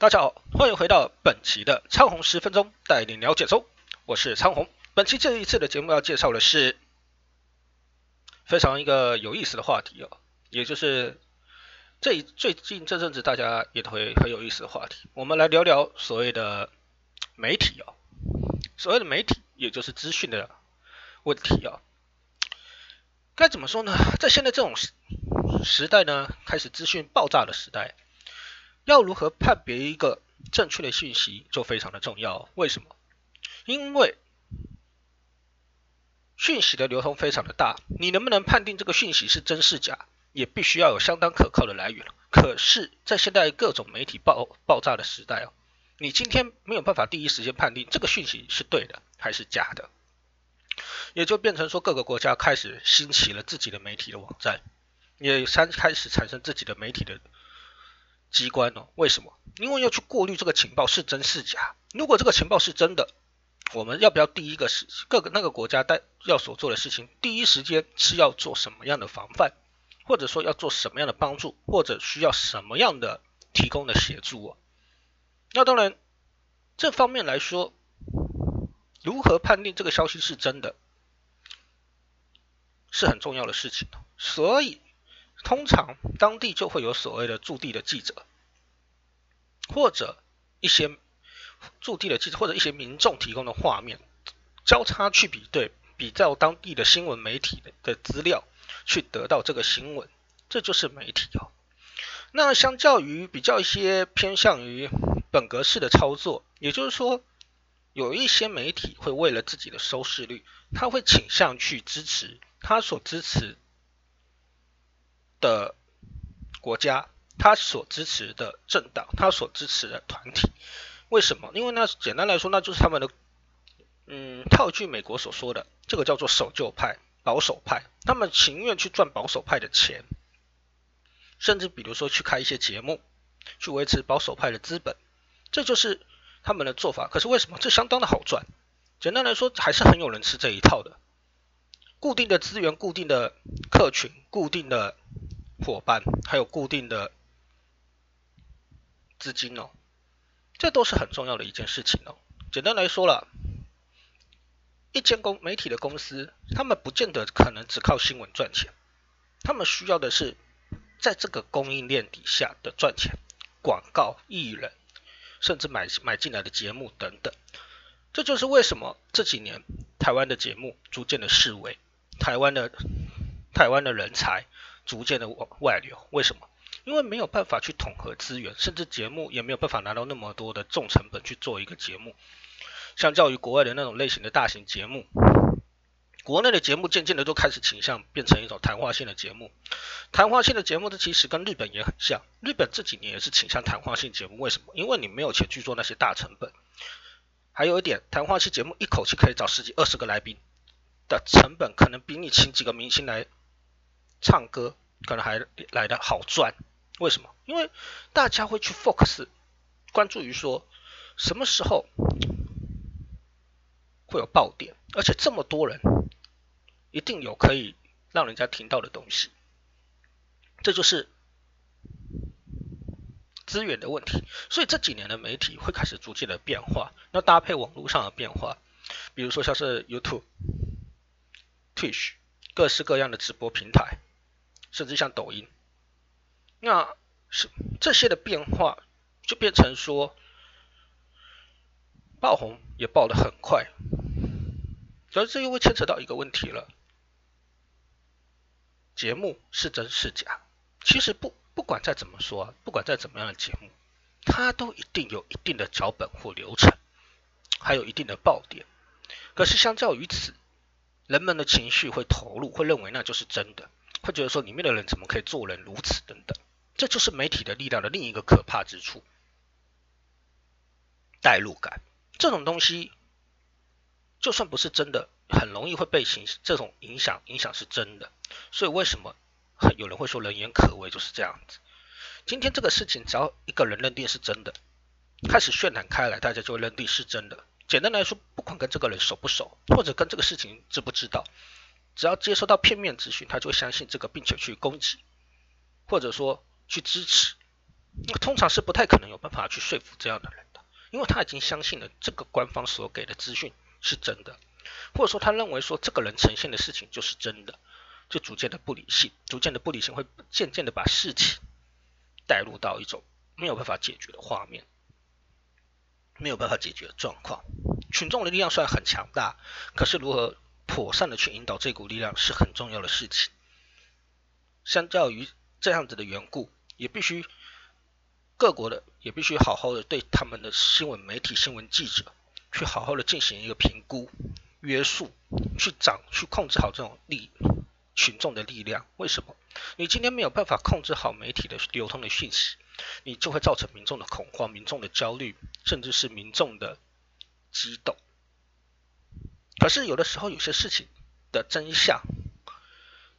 大家好，欢迎回到本期的昌红十分钟带你了解周，我是昌红。本期这一次的节目要介绍的是非常一个有意思的话题哦，也就是这最近这阵子大家也都会很有意思的话题。我们来聊聊所谓的媒体哦，所谓的媒体也就是资讯的问题哦。该怎么说呢？在现在这种时时代呢，开始资讯爆炸的时代。要如何判别一个正确的信息就非常的重要。为什么？因为讯息的流通非常的大，你能不能判定这个讯息是真是假，也必须要有相当可靠的来源。可是，在现在各种媒体爆爆炸的时代哦，你今天没有办法第一时间判定这个讯息是对的还是假的，也就变成说各个国家开始兴起了自己的媒体的网站，也开开始产生自己的媒体的。机关哦，为什么？因为要去过滤这个情报是真是假。如果这个情报是真的，我们要不要第一个是各个那个国家带要所做的事情，第一时间是要做什么样的防范，或者说要做什么样的帮助，或者需要什么样的提供的协助哦？那当然，这方面来说，如何判定这个消息是真的，是很重要的事情。所以。通常当地就会有所谓的驻地的记者，或者一些驻地的记者，或者一些民众提供的画面，交叉去比对，比较当地的新闻媒体的的资料，去得到这个新闻，这就是媒体哦。那相较于比较一些偏向于本格式的操作，也就是说，有一些媒体会为了自己的收视率，他会倾向去支持他所支持。的国家，他所支持的政党，他所支持的团体，为什么？因为那简单来说，那就是他们的，嗯，套句美国所说的，这个叫做守旧派、保守派，他们情愿去赚保守派的钱，甚至比如说去开一些节目，去维持保守派的资本，这就是他们的做法。可是为什么？这相当的好赚。简单来说，还是很有人吃这一套的，固定的资源、固定的客群、固定的。伙伴还有固定的资金哦，这都是很重要的一件事情哦。简单来说了，一间公媒体的公司，他们不见得可能只靠新闻赚钱，他们需要的是在这个供应链底下的赚钱，广告、艺人，甚至买买进来的节目等等。这就是为什么这几年台湾的节目逐渐的式微，台湾的台湾的人才。逐渐的外外流，为什么？因为没有办法去统合资源，甚至节目也没有办法拿到那么多的重成本去做一个节目。相较于国外的那种类型的大型节目，国内的节目渐渐的都开始倾向变成一种谈话性的节目。谈话性的节目，这其实跟日本也很像。日本这几年也是倾向谈话性节目，为什么？因为你没有钱去做那些大成本。还有一点，谈话性节目一口气可以找十几、二十个来宾的成本，可能比你请几个明星来。唱歌可能还来的好赚，为什么？因为大家会去 focus 关注于说什么时候会有爆点，而且这么多人一定有可以让人家听到的东西，这就是资源的问题。所以这几年的媒体会开始逐渐的变化，那搭配网络上的变化，比如说像是 YouTube、Twitch 各式各样的直播平台。甚至像抖音，那是这些的变化，就变成说爆红也爆得很快，所以这又会牵扯到一个问题了：节目是真是假？其实不不管再怎么说，不管再怎么样的节目，它都一定有一定的脚本或流程，还有一定的爆点。可是相较于此，人们的情绪会投入，会认为那就是真的。会觉得说里面的人怎么可以做人如此等等，这就是媒体的力量的另一个可怕之处。代入感这种东西，就算不是真的，很容易会被形这种影响，影响是真的。所以为什么有人会说人言可畏就是这样子？今天这个事情，只要一个人认定是真的，开始渲染开来，大家就会认定是真的。简单来说，不管跟这个人熟不熟，或者跟这个事情知不知道。只要接收到片面资讯，他就会相信这个，并且去攻击，或者说去支持那通常是不太可能有办法去说服这样的人的，因为他已经相信了这个官方所给的资讯是真的，或者说他认为说这个人呈现的事情就是真的，就逐渐的不理性，逐渐的不理性会渐渐的把事情带入到一种没有办法解决的画面，没有办法解决状况。群众的力量虽然很强大，可是如何妥善的去引导这股力量是很重要的事情。相较于这样子的缘故，也必须。各国的也必须好好的对他们的新闻媒体、新闻记者去好好的进行一个评估、约束，去掌、去控制好这种力群众的力量。为什么？你今天没有办法控制好媒体的流通的讯息，你就会造成民众的恐慌、民众的焦虑，甚至是民众的激动。可是有的时候，有些事情的真相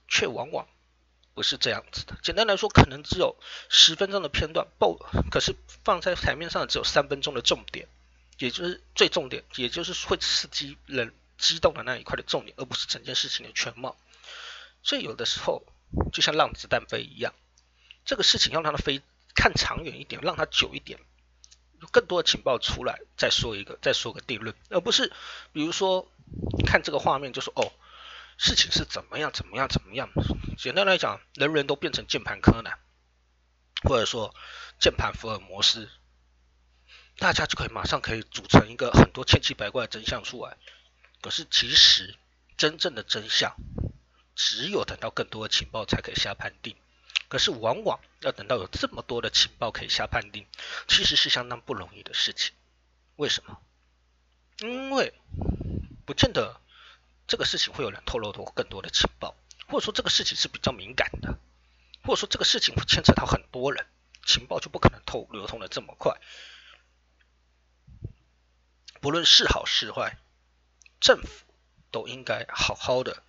却往往。不是这样子的，简单来说，可能只有十分钟的片段，报可是放在台面上只有三分钟的重点，也就是最重点，也就是会刺激人激动的那一块的重点，而不是整件事情的全貌。所以有的时候就像让子弹飞一样，这个事情要让它飞看长远一点，让它久一点，有更多的情报出来再说一个，再说个定论，而不是比如说看这个画面就说哦。事情是怎么样？怎么样？怎么样？简单来讲，人人都变成键盘柯南，或者说键盘福尔摩斯，大家就可以马上可以组成一个很多千奇百怪的真相出来。可是其实真正的真相，只有等到更多的情报才可以下判定。可是往往要等到有这么多的情报可以下判定，其实是相当不容易的事情。为什么？因为不见得。这个事情会有人透露多更多的情报，或者说这个事情是比较敏感的，或者说这个事情会牵扯到很多人，情报就不可能透流通的这么快。不论是好是坏，政府都应该好好的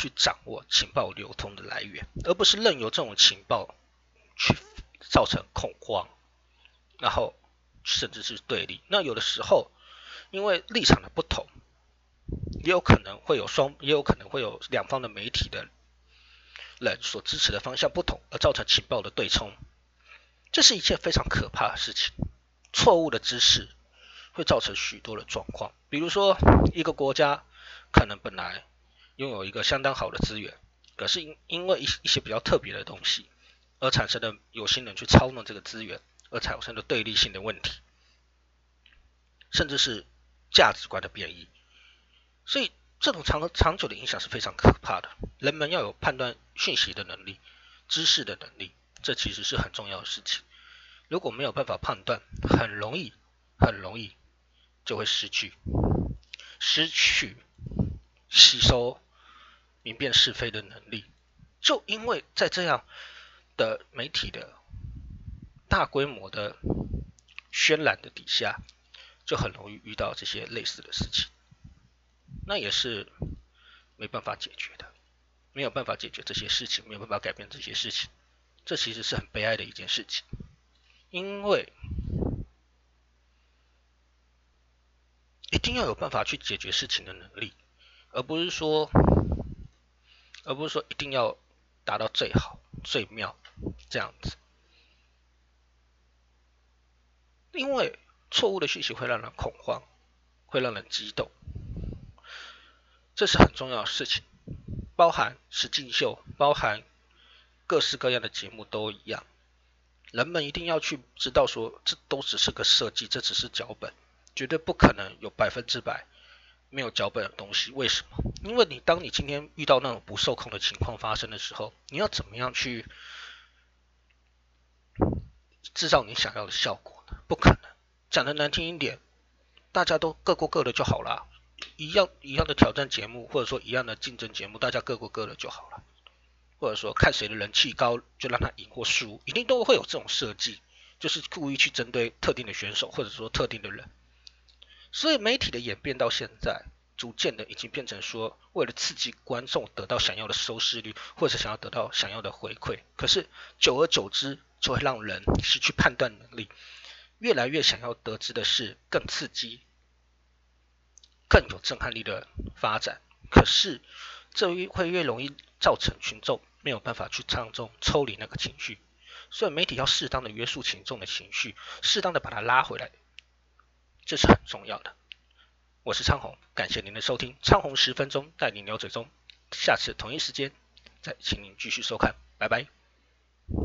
去掌握情报流通的来源，而不是任由这种情报去造成恐慌，然后甚至是对立。那有的时候因为立场的不同。也有可能会有双，也有可能会有两方的媒体的人所支持的方向不同，而造成情报的对冲。这是一件非常可怕的事情。错误的知识会造成许多的状况，比如说一个国家可能本来拥有一个相当好的资源，可是因因为一一些比较特别的东西而产生的有心人去操弄这个资源，而产生的对立性的问题，甚至是价值观的变异。所以，这种长长久的影响是非常可怕的。人们要有判断讯息的能力、知识的能力，这其实是很重要的事情。如果没有办法判断，很容易、很容易就会失去、失去吸收明辨是非的能力。就因为在这样的媒体的大规模的渲染的底下，就很容易遇到这些类似的事情。那也是没办法解决的，没有办法解决这些事情，没有办法改变这些事情，这其实是很悲哀的一件事情，因为一定要有办法去解决事情的能力，而不是说，而不是说一定要达到最好、最妙这样子，因为错误的讯息会让人恐慌，会让人激动。这是很重要的事情，包含实境秀，包含各式各样的节目都一样。人们一定要去知道，说这都只是个设计，这只是脚本，绝对不可能有百分之百没有脚本的东西。为什么？因为你当你今天遇到那种不受控的情况发生的时候，你要怎么样去制造你想要的效果呢？不可能。讲的难听一点，大家都各过各的就好了。一样一样的挑战节目，或者说一样的竞争节目，大家各过各的就好了。或者说看谁的人气高，就让他赢或输，一定都会有这种设计，就是故意去针对特定的选手，或者说特定的人。所以媒体的演变到现在，逐渐的已经变成说，为了刺激观众得到想要的收视率，或者想要得到想要的回馈。可是久而久之，就会让人失去判断能力，越来越想要得知的是更刺激。更有震撼力的发展，可是这会越容易造成群众没有办法去从中抽离那个情绪，所以媒体要适当的约束群众的情绪，适当的把它拉回来，这是很重要的。我是昌宏，感谢您的收听，昌宏十分钟带您聊最终，下次同一时间再请您继续收看，拜拜。